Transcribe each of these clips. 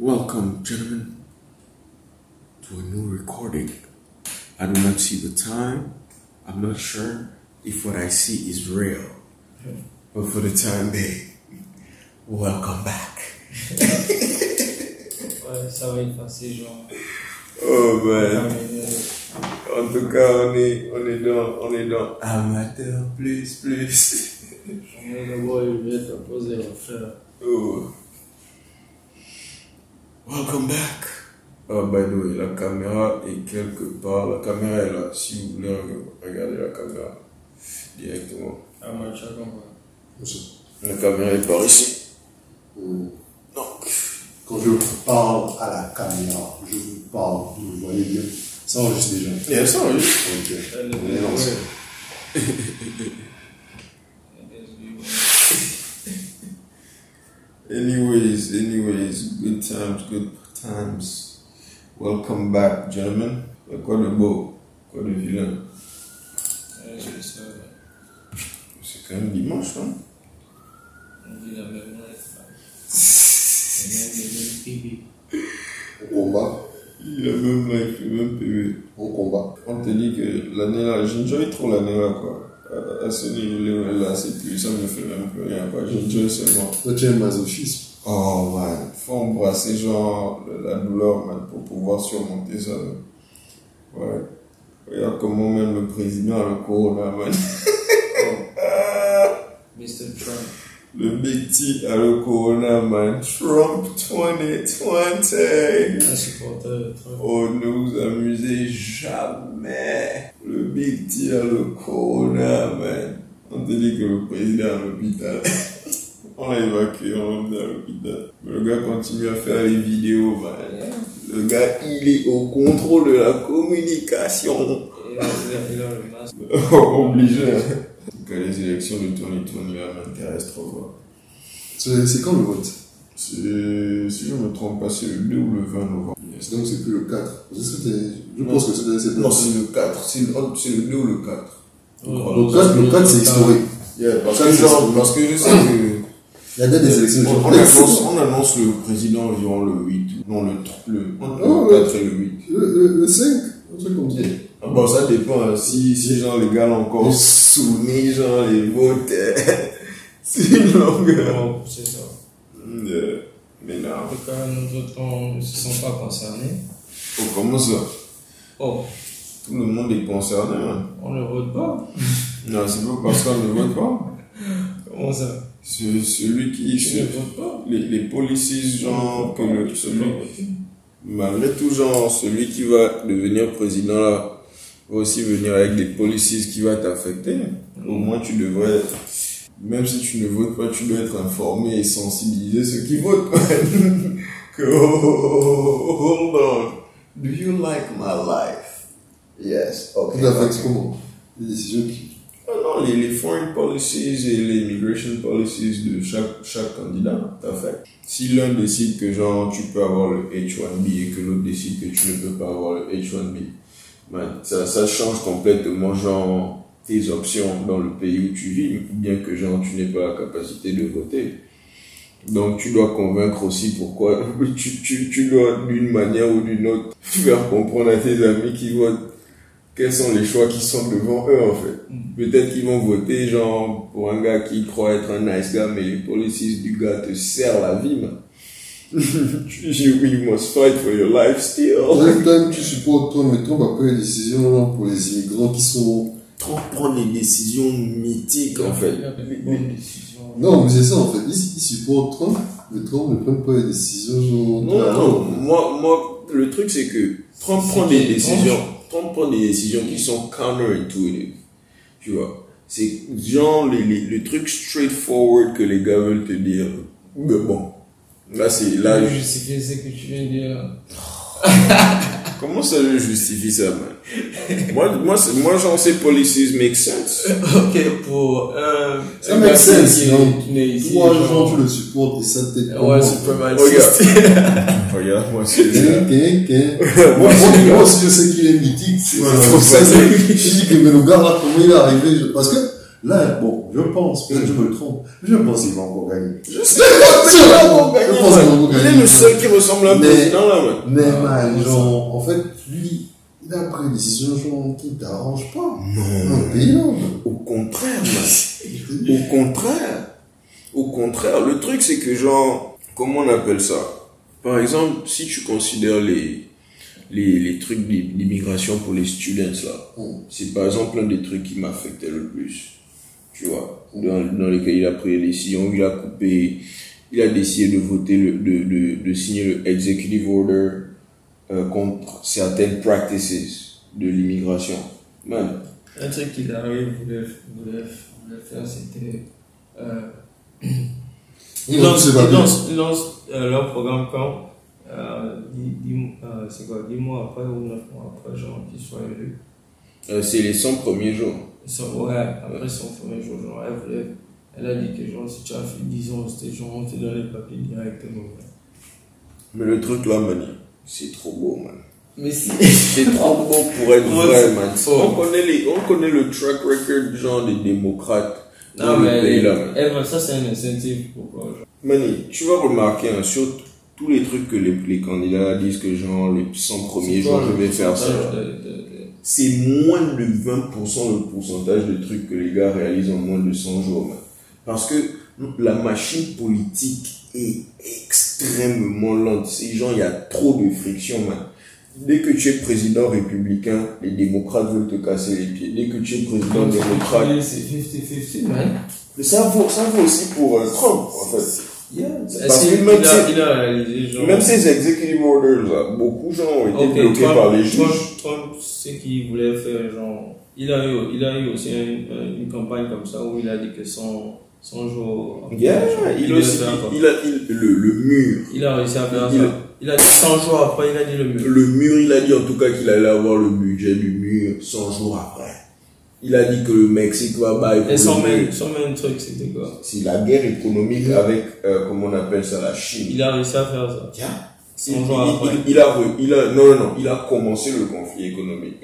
Welcome, gentlemen, to a new recording. I do not see the time. I'm not sure if what I see is real. But for the time being, welcome back. Ouais, ça va être facile, genre. Oh man. En tout cas, on est, on est dans, on est dans amateur plus plus. On est d'abord élevé, t'as posé le faire. Oh. Welcome back. Oh, by the way, la caméra est quelque part. La caméra est là. Si vous voulez regarder la caméra directement. Ah, moi, compris. La caméra est par ici. Euh, Donc, Quand je parle à la caméra, je vous parle, vous voyez bien. Ça enregistre déjà. a ça, oui. Ok. Elle On est est lancé. Anyways, anyways, good times, good times. Welcome back, gentlemen. Quoi de beau, quoi de vilain? C'est quand même dimanche, hein? On dit la même. On. On combat. Il a même life, même PV. On combat. On te dit que l'année là, j'enjoy trop l'année là, quoi. À, à ce niveau là, c'est plus, ça me fait même plus rien, quoi. J'enjoy seulement. Toi, tu es un masochisme. Oh man, faut embrasser genre la douleur, man, pour pouvoir surmonter ça. là. Ouais. Regarde comment même le président a le corona, man. Mr. Trump. Le Big T a le corona, man. Trump 2020. Un supporter de Trump. Oh, ne vous amusez jamais. Le Big T a le corona, man. On te dit que le président est à l'hôpital. On l'a évacué, on l'a emmené à l'hôpital. Mais le gars continue à faire les vidéos, man. Le gars, il est au contrôle de la communication. Il a- il a le masque. Obligé. En tout cas, les élections de 2020 là m'intéressent trop, quoi. C'est c'est quand le vote? Si je me trompe pas, c'est le 2 ou le 20 novembre. Yes. Donc, c'est plus le 4. Parce que c'était- Je pense que c'est Non, c'est le 4. C'est le, c'est le 2 ou le 4. Ouais. Le 4, le 4 c'est historique. Yeah, parce, que que je sais que. Il y a des élections. On, on annonce, on annonce le président environ le 8. Non, le, le, entre Oh, le 4 et le 8. Le, le, le 5, un truc comme ça. Ah Bon, ça dépend. hein. Si, si genre, les gars l'ont encore soumis, genre, les votes. c'est une longueur. Non, c'est ça. Yeah. Mais non. En tout cas, nous autres, on ne se sent pas concernés. Oh, comment ça? Oh, Tout le monde est concerné, man. on ne vote pas. Non, c'est pas parce qu'on ne vote pas. Comment ça? C'est celui qui. Tu ne votes pas? les, les policies, genre, celui, voter. malgré tout, genre, celui qui va devenir président là, aussi venir avec des policies qui va t'affecter. Au moins, tu devrais, même si tu ne votes pas, tu dois être informé et sensibiliser ceux qui votent. que, oh, hold on. Do you like my life? Yes. Okay. Tout affecte comment? Les décisions qui. Non, les, les foreign policies et les immigration policies de chaque, chaque candidat, à fait. Si l'un décide que genre tu peux avoir le H1B et que l'autre décide que tu ne peux pas avoir le H1B, man, ça, ça change complètement genre tes options dans le pays où tu vis, bien que genre tu n'aies pas la capacité de voter. Donc tu dois convaincre aussi pourquoi tu, tu, tu dois d'une manière ou d'une autre faire comprendre à tes amis qui votent quels sont les choix qui sont devant eux en fait. Peut-être qu'ils vont voter genre pour un gars qui croit être un nice guy, mais les policies du gars te serrent la vie, man. you, you must fight for your life still. Toi, tu supportes Trump, mais Trump a pris des décisions pour les immigrants qui sont. Trump prend des décisions mythiques en fait. Non, mais c'est ça en fait. Il, il supporte Trump, mais Trump ne prend pas les décisions. Genre, Non, non, moi, moi, le truc c'est que Trump prend des décisions, Trump prend des décisions qui sont counterintuitive. Tu vois. C'est genre les, les, le truc straightforward que les gars veulent te dire. Mais bon. Là, c'est, là, Là, justifier ce que tu viens de dire? Comment ça je justifie ça, man? moi, moi, moi, j'en sais policies make sense. Ok, pour un. Ça make sense, qui est- non? qui n'est ici. Toi, genre- genre, tu le supportes et ça te Ouais, c'est pas mal. Regarde, moi. Moi, moi, moi aussi, je sais qu'il est mythique. C'est trop facile. Je dis que, mais le gars là, comment il est arrivé? je- Parce que, là, bon, je pense, peut-être que je me trompe, je pense qu'il va encore gagner. Je sais pas, Je gagner, pense man. encore Il est gagner. le seul qui ressemble à un président là, man. Mais Ah, man, genre, en fait, lui, il a pris une décision genre, qui t'arrange pas. Non. Un pays là. Au contraire, man. Au contraire. Au contraire. Le truc, c'est que, genre, comment on appelle ça? Par exemple, si tu considères les, les, les trucs d'i- d'immigration pour les students, là, Mm. c'est par exemple un des trucs qui m'affectait le plus. Tu vois, dans, dans lesquels il a pris les décisions, il a coupé, il a décidé de voter, le, de, de, de signer le executive order euh, contre certaines practices de l'immigration. Man, Un truc qu'il arrive, voulait, voulait, voulait faire, c'était. Euh, ils lancent, lancent, euh, leur programme quand? Euh, euh, C'est quoi 10 mois après ou 9 mois après, genre, qu'ils soient élus? euh, c'est les 100 premiers jours. Sont, ouais, après son premier jour, genre, elle, voulait, elle a dit que, genre, si tu as fait 10 ans, c'était genre, on te donne les papiers directement. Mais le truc là, man, c'est trop beau, man. Mais si. C'est trop beau pour être vrai, man. On connaît, les, on connaît le track record, genre, des démocrates dans le pays là, man. elle, ça, c'est un incentive pour quoi, genre. Mani, tu vas remarquer, hein, sur tous les trucs que les, les candidats disent que, genre, les 100 premiers jours, je le vais faire ça. pourcentage de- de- de- C'est moins de 20% le pourcentage de trucs que les gars réalisent en moins de 100 jours, man. Parce que la machine politique est extrêmement lente. Ces gens, il y a trop de friction, man. Dès que tu es président républicain, les démocrates veulent te casser les pieds. Dès que tu es président démocrate, C'est 50-50, man. Mais ça vaut, ça vaut aussi pour euh, Trump, en fait. Parce que même si- il a réalisé, genre. Même ces executive orders, là, beaucoup de gens ont été Ok, bloqués Trump- par les juges. Trump, Trump, ce qu'il voulait faire, genre. Il a eu, il a eu aussi une, une campagne comme ça où il a dit que 100, 100 jours. Yeah, il, aussi, a, il- le, le mur. il a réussi à faire ça. Il a dit 100 jours après, il a dit le mieux. Le mur, il a dit en tout cas qu'il allait avoir le budget du mur 100 jours après. Il a dit que le Mexique va bailler pour Et son main, son main truc, c'était quoi? C'est la guerre économique avec, euh, comment on appelle ça, la Chine. Il a réussi à faire ça. Tiens. 100 Il, il- il- il a, il a, non, non, non, il a commencé le conflit économique.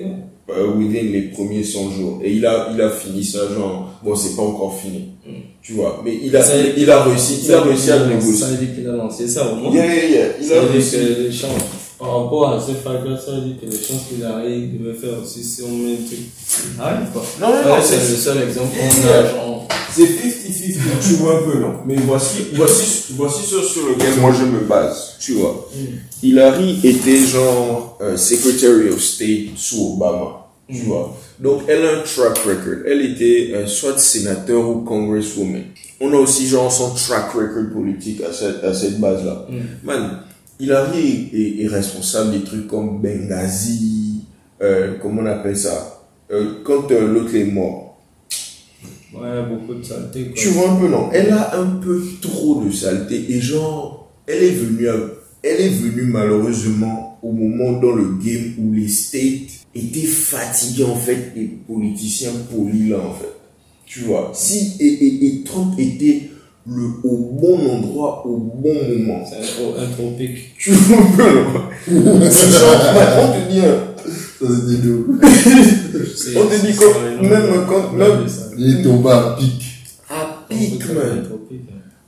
euh, within les premiers 100 jours. Et il a, il a fini ça, genre, bon, c'est pas encore fini. Mm. Tu vois, mais il a, Ça il, qu'il a réussi, il a réussi à Ça négocier. veut dire qu'il a lancé ça au moins. Yeah, yeah, yeah. Il Ça a réussi. que les chances, par rapport à ce facteur, ça veut dire que les chances qu'il arrive, il devait faire aussi si on met un truc. Ah, quoi. Non, non, non, c'est c'est le seul exemple qu'on a, genre. c'est 50-50, tu vois un peu, non. Mais voici, voici, voici ce sur lequel moi je me base, tu vois. Hillary était genre euh, Secretary of State sous Obama, tu Mm. vois. Donc elle a un track record. Elle était euh, soit sénateur ou congresswoman. On a aussi genre son track record politique à cette, à cette base-là. Mm. Man, Hillary est, est- est responsable des trucs comme Benghazi, euh, comment on appelle ça, euh, quand euh, l'autre est mort. Ouais, beaucoup de saleté, quoi. Tu vois un peu, non? Elle a un peu trop de saleté et genre, elle est venue, elle est venue malheureusement au moment dans le game où les states étaient fatigués en fait des politiciens polis là en fait. Tu vois Si et, et, et Trump était le, au bon endroit au bon moment. C'est un trop anthropique. Tu vois un peu, non C'est genre, ouais, on te dit, hein, Ça, c'était On te dit quand- même quand- même-. Il est tombé à pic. à On pic, man. hein.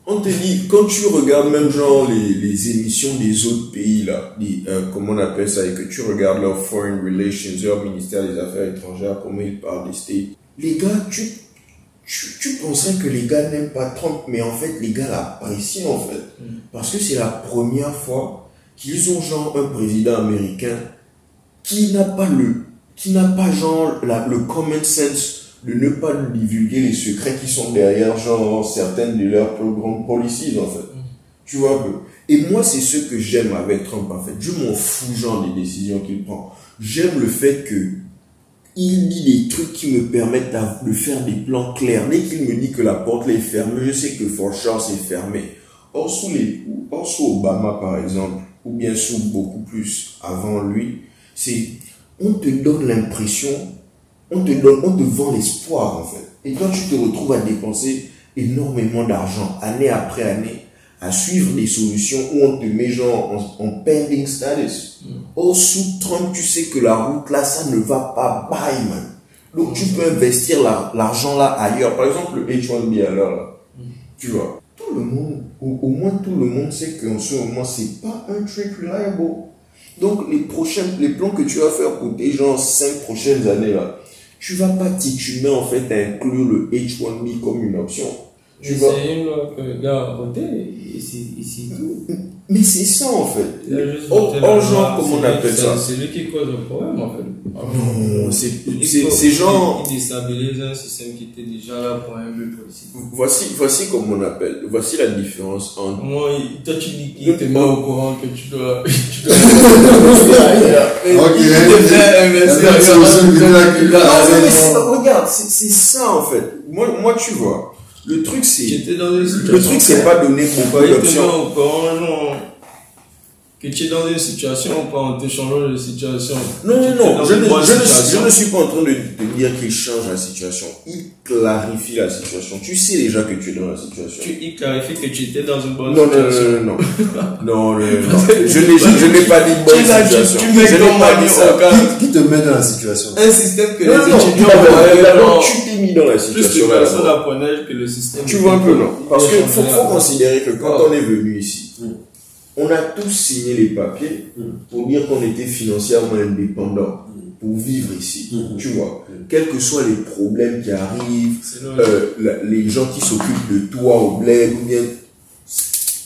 On te dit, quand tu regardes même genre les, les émissions des autres pays là, les, euh, comment on appelle ça, et que tu regardes leur foreign relations, leur ministère des affaires étrangères, comment ils parlent des States, les gars, tu, tu, tu penserais que les gars n'aiment pas Trump, mais en fait, les gars l'apprécient en fait. Mm. Parce que c'est la première fois qu'ils ont genre un président américain qui n'a pas le, qui n'a pas genre la, le common sense de ne pas divulguer les secrets qui sont derrière genre certaines de leurs plus grandes policies en fait. Tu vois. Et moi c'est ce que j'aime avec Trump en fait. Je m'en fous genre des décisions qu'il prend. J'aime le fait que il dit des trucs qui me permettent de faire des plans clairs. Dès qu'il me dit que la porte est fermée, je sais que for sure c'est fermé. Or sous, les, or sous Obama par exemple, ou bien sous beaucoup plus avant lui, c'est on te donne l'impression, on te donne, on te vend l'espoir en fait. Et toi tu te retrouves à dépenser énormément d'argent, année après année, à suivre des solutions où on te met genre en, en pending status. Or sous Trump, tu sais que la route là, ça ne va pas bye man. Donc tu peux investir la- l'argent là ailleurs. Par exemple le H1B à l'heure là. Tu vois. Tout le monde, au, au moins tout le monde sait qu'en ce moment, c'est pas un trick reliable. Donc, les prochains, les plans que tu vas faire pour tes gens 5 prochaines années là, tu vas pas tituber en fait à inclure le H1B comme une option. Tu Mais vas, C'est une loi que le gars a voté et c'est ici tout. mais c'est ça en fait. Loi, genre, comment on appelle ça C'est lui qui cause le problème en fait. Non, c'est, Il c'est, genre, Il déstabilise un système qui était déjà là pour un but précis. voici, voici comment on appelle, voici la différence entre Moi, il- toi tu dis qu'il te met au courant que tu dois. Tu dois Ok. Non, mais regarde, c'est c'est ça en fait. Moi, moi, tu vois, le truc c'est, le truc c'est pas donner beaucoup d'options. Que tu es dans une situation, pas en te changeant de situation. Non, non, non, je ne, je, ne, situation. je ne suis pas en train de te dire qu'il change la situation. Il clarifie la situation. Tu sais déjà que tu es dans la situation. Tu y clarifies que tu étais dans une bonne Non, situation. non, non, non. Non, non, non. Je n'ai, je, je n'ai pas dit bonne Tu l'as- tu- situation. tu mets je n'ai pas dit ça. Qui, qui te met dans la situation? Un système que Non, les non, non, étudiants non, tu t'es mis dans la plus de situation personnes apprenaient que le système. Tu vois un peu, non Parce Il qu'il faut, considérer que quand Ah. on est venu ici. On a tous signé les papiers pour dire qu'on était financièrement indépendant pour vivre ici. Tu vois Quels que soient les problèmes qui arrivent, euh, la- les gens qui s'occupent de toi au bled, ou bien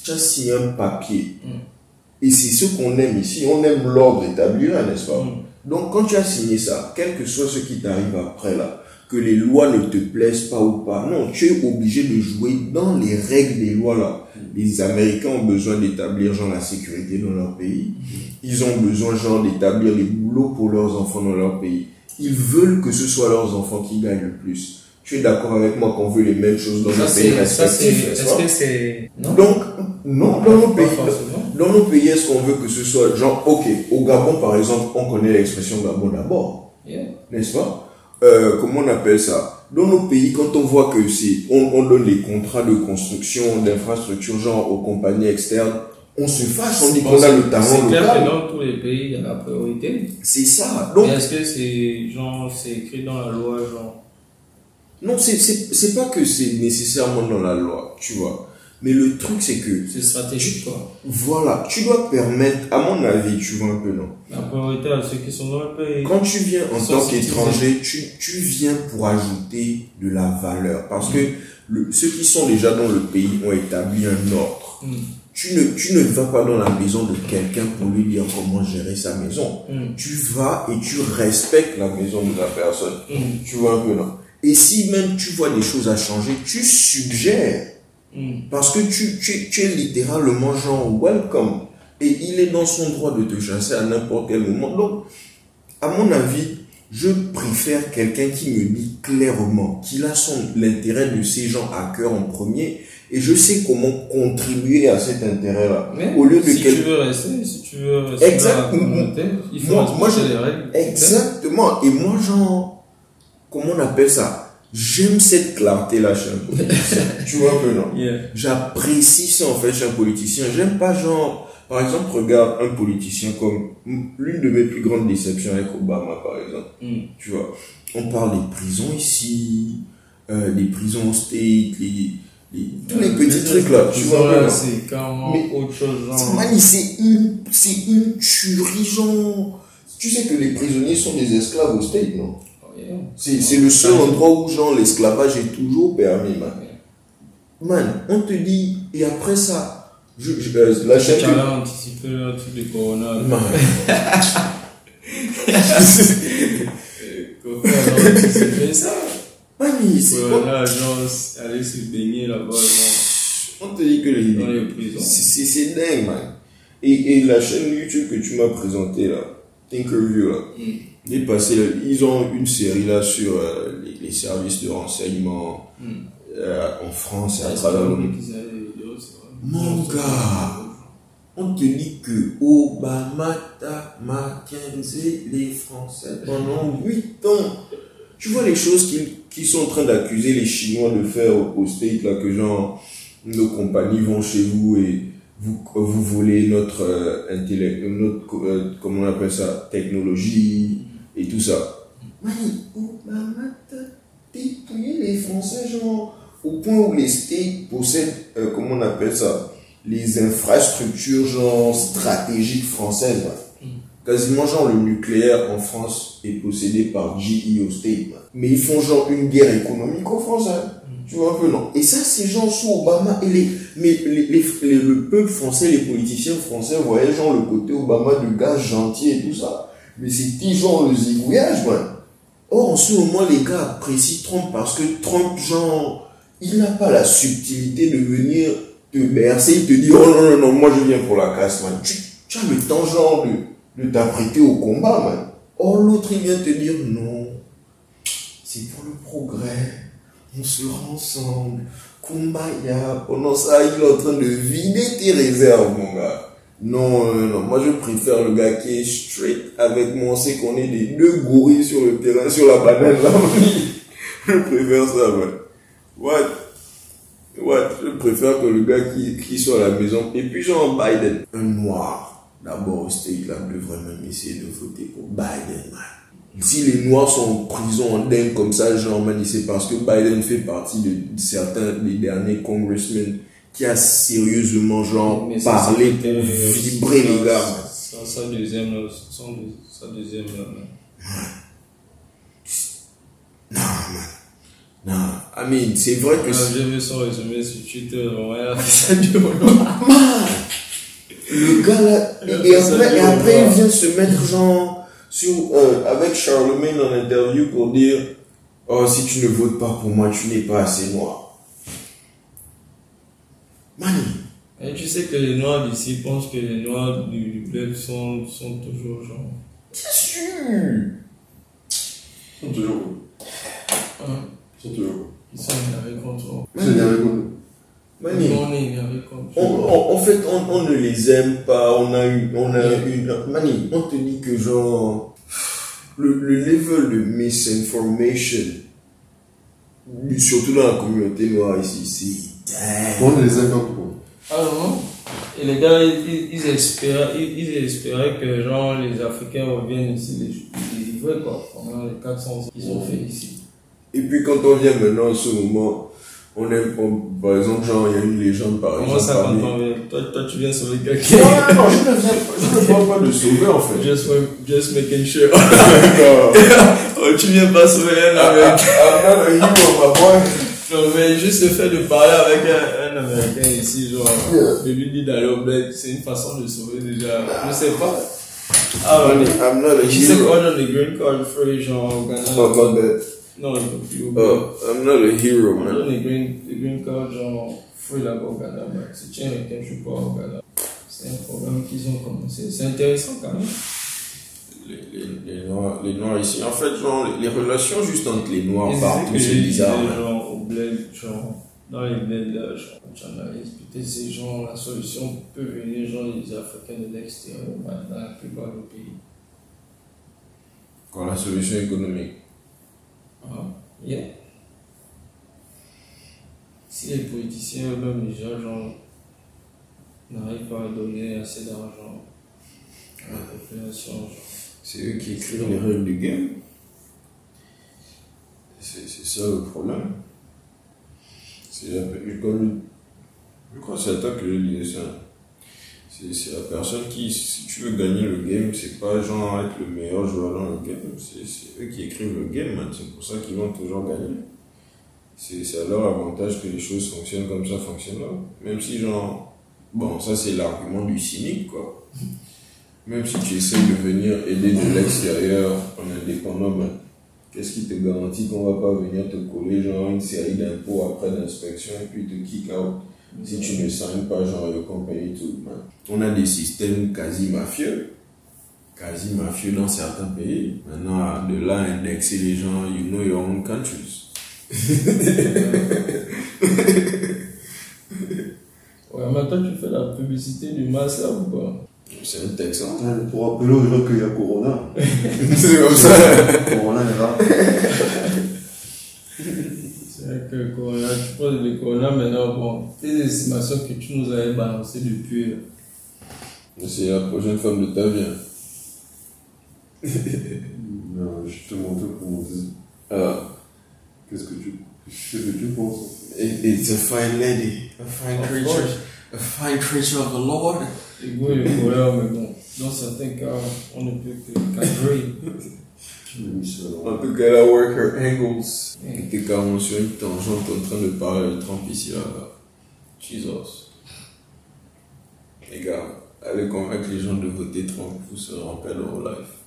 tu as signé un papier. Mm. Et c'est ce qu'on aime ici. On aime l'ordre établi là, n'est-ce pas? Mm. Donc quand tu as signé ça, quel que soit ce qui t'arrive après là, que les lois ne te plaisent pas ou pas, non, tu es obligé de jouer dans les règles des lois là. Les Américains ont besoin d'établir genre la sécurité dans leur pays. Ils ont besoin genre d'établir les boulots pour leurs enfants dans leur pays. Ils veulent que ce soit leurs enfants qui gagnent le plus. Tu es d'accord avec moi qu'on veut les mêmes choses dans Ça, nos pays respectifs, est-ce que c'est, non? Donc, non, dans nos pays, dans nos pays, est-ce qu'on veut que ce soit genre, ok, au Gabon par exemple, on connaît l'expression Gabon d'abord, Yeah. n'est-ce pas? Euh, Comment on appelle ça? Dans nos pays, quand on voit que c'est, on, on donne les contrats de construction d'infrastructures genre aux compagnies externes, on se fâche, on dit qu'on a le C'est talent clair que dans tous les pays, il y a la priorité. C'est ça. Donc, Mais est-ce que c'est, genre, c'est écrit dans la loi, genre, non, c'est, c'est, c'est pas que c'est nécessairement dans la loi, tu vois. Mais le truc, c'est que, c'est stratégique, quoi. voilà, tu dois permettre, à mon avis, tu vois un peu, non? La priorité à ceux qui sont dans le pays. Quand tu viens en tant qu'étranger, tu, tu viens pour ajouter de la valeur. Parce que le- ceux qui sont déjà dans le pays ont établi un ordre. Mm. Tu ne, tu ne vas pas dans la maison de quelqu'un pour lui dire comment gérer sa maison. Mm. Tu vas et tu respectes la maison de la personne. Mm. Tu vois un peu, non? Et si même tu vois des choses à changer, tu suggères. Mm. Parce que tu, tu, tu es littéralement genre welcome. Et il est dans son droit de te chasser à n'importe quel moment. Donc, à mon avis, je préfère quelqu'un qui me dit clairement qu'il a son, l'intérêt de ces gens à cœur en premier et je sais comment contribuer à cet intérêt-là. Au lieu de si quel- tu veux rester, si tu veux rester Exact. dans la communauté, il faut Moi- moi, je- les règles. Exactement. Et moi, genre, comment on appelle ça? J'aime cette clarté-là chez un politicien. tu vois un peu, non? Yeah. J'apprécie ça en fait chez un politicien. J'aime pas genre, par exemple, regarde un politicien comme l'une de mes plus grandes déceptions avec Obama, par exemple. Mm. Tu vois, on parle des prisons ici, euh, des prisons au state, les, les- tous les Euh, petits trucs là. Tu vois, c'est carrément Mais- autre chose, genre. mani, c'est une, c'est une tuerie, genre. Tu sais que les prisonniers sont des esclaves au state, non? C'est, c'est le seul endroit où, genre, l'esclavage est toujours permis, man. Man, on te dit, et après ça, je, je, euh, la chaîne Tu que- as anticipé le truc du corona. Man. Genre anticiper ça. Mani, c'est Corona, genre, aller se baigner là-bas, genre, On te dit que les, dans les prisons. c'est, c'est, c'est dingue, man. Et, et la chaîne YouTube que tu m'as présentée, là, Thinkerview, là, Mm. Ils ont une série, là, sur euh, les, les services de renseignement Mm. euh, en France et à travers le monde. Mon gars. On te dit que Obama t'a Mackenzie les Français pendant 8 ans. Tu vois les choses qu'ils qui sont en train d'accuser les Chinois de faire au, au State, là, que genre, nos compagnies vont chez vous et vous, vous volez notre euh, intellect, notre, euh, comment on appelle ça, technologie et tout ça. Mani, Obama t'a dépouillé les Français, genre, au point où les States possèdent, euh, comment on appelle ça, les infrastructures genre stratégiques françaises. man. Quasiment genre le nucléaire en France est possédé par GE au State. Mais ils font genre une guerre économique aux Français. Tu vois un peu, non Et ça, c'est genre sous Obama. Et les, mais les, les- les- le peuple français, les politiciens français voyaient genre le côté Obama du gars gentil et tout ça. Mais c'était genre le zigouillage, man. Or, en ce moment, les gars apprécient Trump parce que Trump, genre, il n'a pas la subtilité de venir te bercer, il te dit, oh non, non, non, moi je viens pour la casse, man. Tu, tu as le temps, genre, de, de t'apprêter au combat, man. Or, l'autre, il vient te dire, non, c'est pour le progrès, on se rend ensemble, kumbaya. Pendant ça, il est en train de vider tes réserves, mon gars. Non, euh, non, moi je préfère le gars qui est straight avec moi. On sait qu'on est des deux gorilles sur le terrain, sur la banane là. je préfère ça, man. What? What? Je préfère que le gars qui, qui soit à la maison. Et puis genre Biden, un noir, d'abord au state là, devrait même essayer de voter pour Biden, man. Si les noirs sont en prison en dingue comme ça, genre, man, c'est parce que Biden fait partie de certains des derniers congressmen qui a sérieusement, genre, Mais ça, parlé c'était, pour vibrer les gars. Sa, sa deuxième, là, son sa deuxième, là. Non, man. Non. I mean, c'est vrai que Ah, J'ai vu son résumé sur Twitter, fait ça du long. le gars là, et, après, et après il vient se mettre, genre, sur, euh, avec Charlemagne en interview pour dire, oh, si tu ne votes pas pour moi, tu n'es pas assez noir. Man, Et tu sais que les Noirs d'ici pensent que les Noirs du, bled sont, sont toujours genre. bien sûr? Ils sont toujours. hein, Ils sont toujours. ils sont énervés contre nous. C'est bien avec nous. Mani, on est énervés contre on, on- en fait, on, on ne les aime pas, on a une, on a une, Mani, on te dit que genre, le, le level de misinformation, surtout dans la communauté noire ici, c'est. On les aime pas beaucoup. Ah non Et les gars, ils, ils- espéraient, ils, ils espéraient que genre les Africains reviennent ici les, les livrer quoi, pendant les 400 ans qu'ils ont fait ici. Et puis quand on vient maintenant en ce moment, on aime, on- par exemple, genre, il y a une légende par Comment exemple. ça quand on vient? Toi, toi tu viens gars qui... Non, non, non, je ne viens pas, je ne parle pas de sauver en fait. Just, just making sure. Non. oh, tu viens pas sauver un I'm Américain. not a hero, my boy. Non, mais juste le fait de parler avec un, un Américain ici, genre, de lui dire d'aller au bled, c'est une façon de sauver déjà. Je sais pas. Ah, ouais. I'm not a Tu sais quoi, dans les green card free, genre, au Ghana. Oh, my bad. Non, bled. Oh, I'm not a hero, On man. donne les green, les green cards, genre, free là-bas au Ghana, mais si tu es américain, je suis pas au Ghana. C'est un programme qu'ils ont commencé. C'est intéressant quand même. Les, les, les, noirs, les noirs ici, en fait, genre, les, les relations juste entre les noirs partout, c'est bizarre. au bled, genre, dans les là, genre, quand tu analyses, peut-être ces gens, la solution peut venir, genre, les Africains de l'extérieur, dans la plupart des pays. Quand la solution économique? Ah, yeah. Si les politiciens eux-mêmes déjà genre n'arrivent pas à donner assez d'argent à la population, C'est eux qui écrivent les règles du game? C'est ça le problème. C'est la- comme je crois que c'est toi que je disais ça. C'est la personne qui, si tu veux gagner le game, c'est pas genre être le meilleur joueur dans le game, c'est eux qui écrivent le game, man. C'est pour ça qu'ils vont toujours gagner. C'est à leur avantage que les choses fonctionnent comme ça fonctionnent. Même si genre, bon, ça c'est l'argument du cynique, quoi. Même si tu essaies de venir aider de l'extérieur en indépendant, ben, qu'est-ce qui te garantit qu'on va pas venir te coller genre une série d'impôts après d'inspection et puis te kick out? Si tu ne signes pas genre your company tout. man. On a des systèmes quasi mafieux, quasi mafieux dans certains pays. Maintenant, de là à indexer les gens, you know your own countries. Ouais, mais toi tu fais la publicité du masque là ou pas? C'est un Texan. Hein, Pour rappeler aux gens qu'il y a Corona. C'est comme ça. Corona. C'est vrai que Corona, tu poses le Corona maintenant, bon, tes estimations que tu nous avais balancées depuis. euh, C'est la prochaine femme de ta vie. hein. Non, je te montre pour Ah. qu'est-ce que tu, qu'est-ce que tu penses? It- It's a fine lady, a fine Of creature, course. a fine creature of the Lord. Et les couleurs, mais bon, dans certains cas, on ne peut que cadrer. En tout cas, elle a work her angles. Était carrément sur une tangente en train de parler de Trump ici là. Jesus. Les gars, allez convaincre les gens de voter Trump, vous serez en paix dans lives.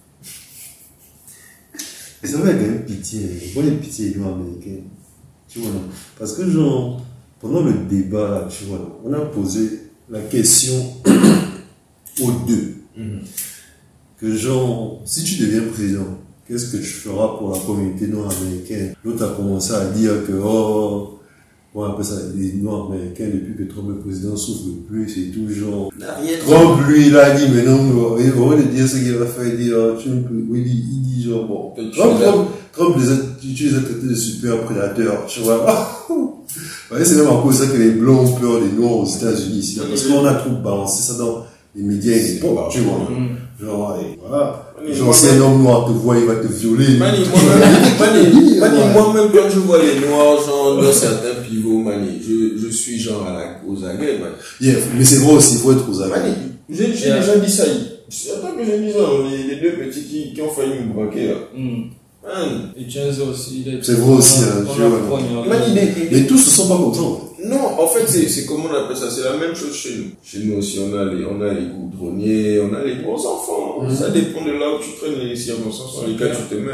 Et ça fait quand même pitié. Moi, les pitié les lois américaines. Tu vois, non? Parce que, genre, pendant le débat, là, tu vois, non, on a posé la question aux deux. Que, genre, si tu deviens président, qu'est-ce que tu feras pour la communauté noire américaine L'autre a commencé à dire que, oh, on appelle ça les noirs américains, depuis que Trump est président, souffrent le plus tout, genre. Trump, lui, il a dit, mais non, au lieu de dire ce qu'il a fait, il dit, ne peux, oui, il dit, il dit genre, bon, Trump, Trump, Trump les a, tu les as traités de super prédateurs, tu vois. C'est même à cause de ça que les blancs ont peur des noirs aux États-Unis parce qu'on a trop balancé ça dans les médias et les pop, tu vois. Mm. Genre, et voilà. Genre, moi, si un homme noir te voit, il va te violer. Mani, moi-même, Mani, Mani, Ouais. moi-même, quand je vois les noirs, genre, dans certains pivots, Mani, je, je suis genre à la, aux aguets, Mani. Yeah, mais c'est vrai aussi, il faut être aux Mani, amis. j'ai Yeah. déjà dit ça. C'est attends que j'ai dit ça, les, les deux petits qui, qui ont failli me braquer, là. Mm. Man, Et Chenzo aussi, il est. C'est vrai aussi, hein, tu a vois. Mani, des- Mais tous ne sont pas comme ça, en fait. En c'est, comment on appelle ça? C'est la même chose chez nous. Chez nous aussi, on a les, on a les goudronniers, on a les gros enfants. Mhm. Ça dépend de là où tu traînes les circonstances dans lesquelles tu te mets.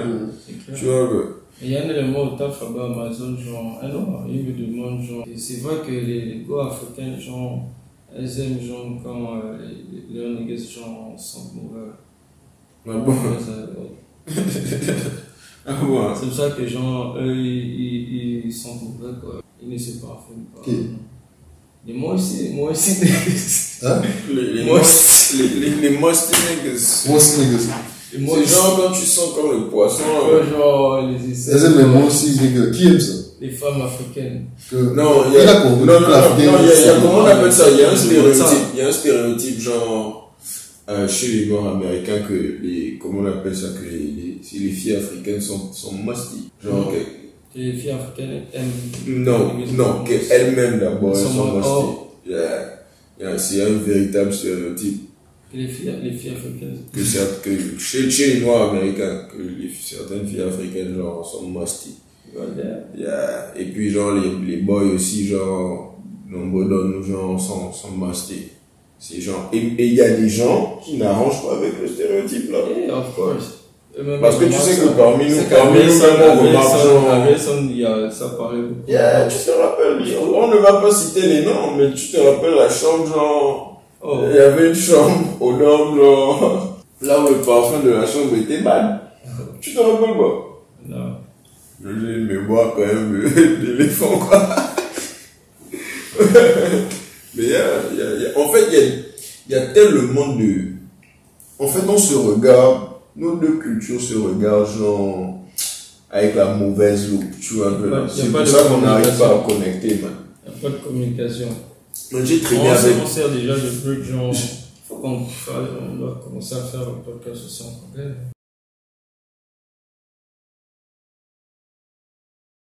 Clair. Tu vois, que- Il y a un élément au taf là-bas à Amazon, genre, un noir, il me demande, genre, c'est vrai que les, les gars africains, genre, elles aiment, genre, quand euh, les, les, genre, sentent mauvais. Ah bon? Ouais, ça- Ah bon? C'est pour ça que, genre, eux, ils, ils, ils sentent mauvais, quoi. Ils ne se parfument pas. Qui? Et moi aussi, moi aussi, Hein? Les, les, Moi, must- les, les, les niggas. Moi aussi, les gars. et moi C'est genre quand tu sens comme le poisson. Ouais, euh, genre, les aiment, mais moi aussi, les gars. Qui aime ça? les femmes africaines. Que- Non, il y a, Il a non, non, non, il y a, il y a- comment on appelle ça? Il y a un stéréotype, il y a un stéréotype genre euh, chez les noirs américains que les, comment on appelle ça que les, les, si les filles africaines sont, sont musty. Genre que, Que les filles africaines aiment. non, non, musty. qu'elles-mêmes d'abord elles Sont musty. Yeah. Yeah, c'est un véritable stéréotype Que les filles, les filles africaines. que, que chez, chez les noirs américains que les, certaines filles africaines genre sont musty. Yeah. Et puis, genre, les, les boys aussi, genre, nous, genre, sont, sont mastés. C'est genre, et et il y a des gens qui n'arrangent pas avec le stéréotype, là. Yeah, of course. Eux-mêmes, Parce que tu sais que parmi nous, parmi nous, il y a, ça yeah, tu te rappelles, on ne va pas citer les noms, mais tu te rappelles la chambre, genre, Oh, il y avait une chambre au nord, genre, là où le parfum de la chambre était bad. Tu te rappelles pas? non. J'ai une mémoire quand même d'éléphant, quoi. Mais il y a, il y a- il y a- en fait, il y a, il y a tellement de... En fait, on se regarde, nos deux cultures se regardent, genre, avec la mauvaise loupe, tu vois un peu. C'est pour ça qu'on n'arrive pas à connecter, man. Il n'y a pas de communication. Donc, j'ai On, traîné avec... on sert déjà de trucs, genre, faut qu'on fasse- on doit commencer à faire un podcast aussi en anglais.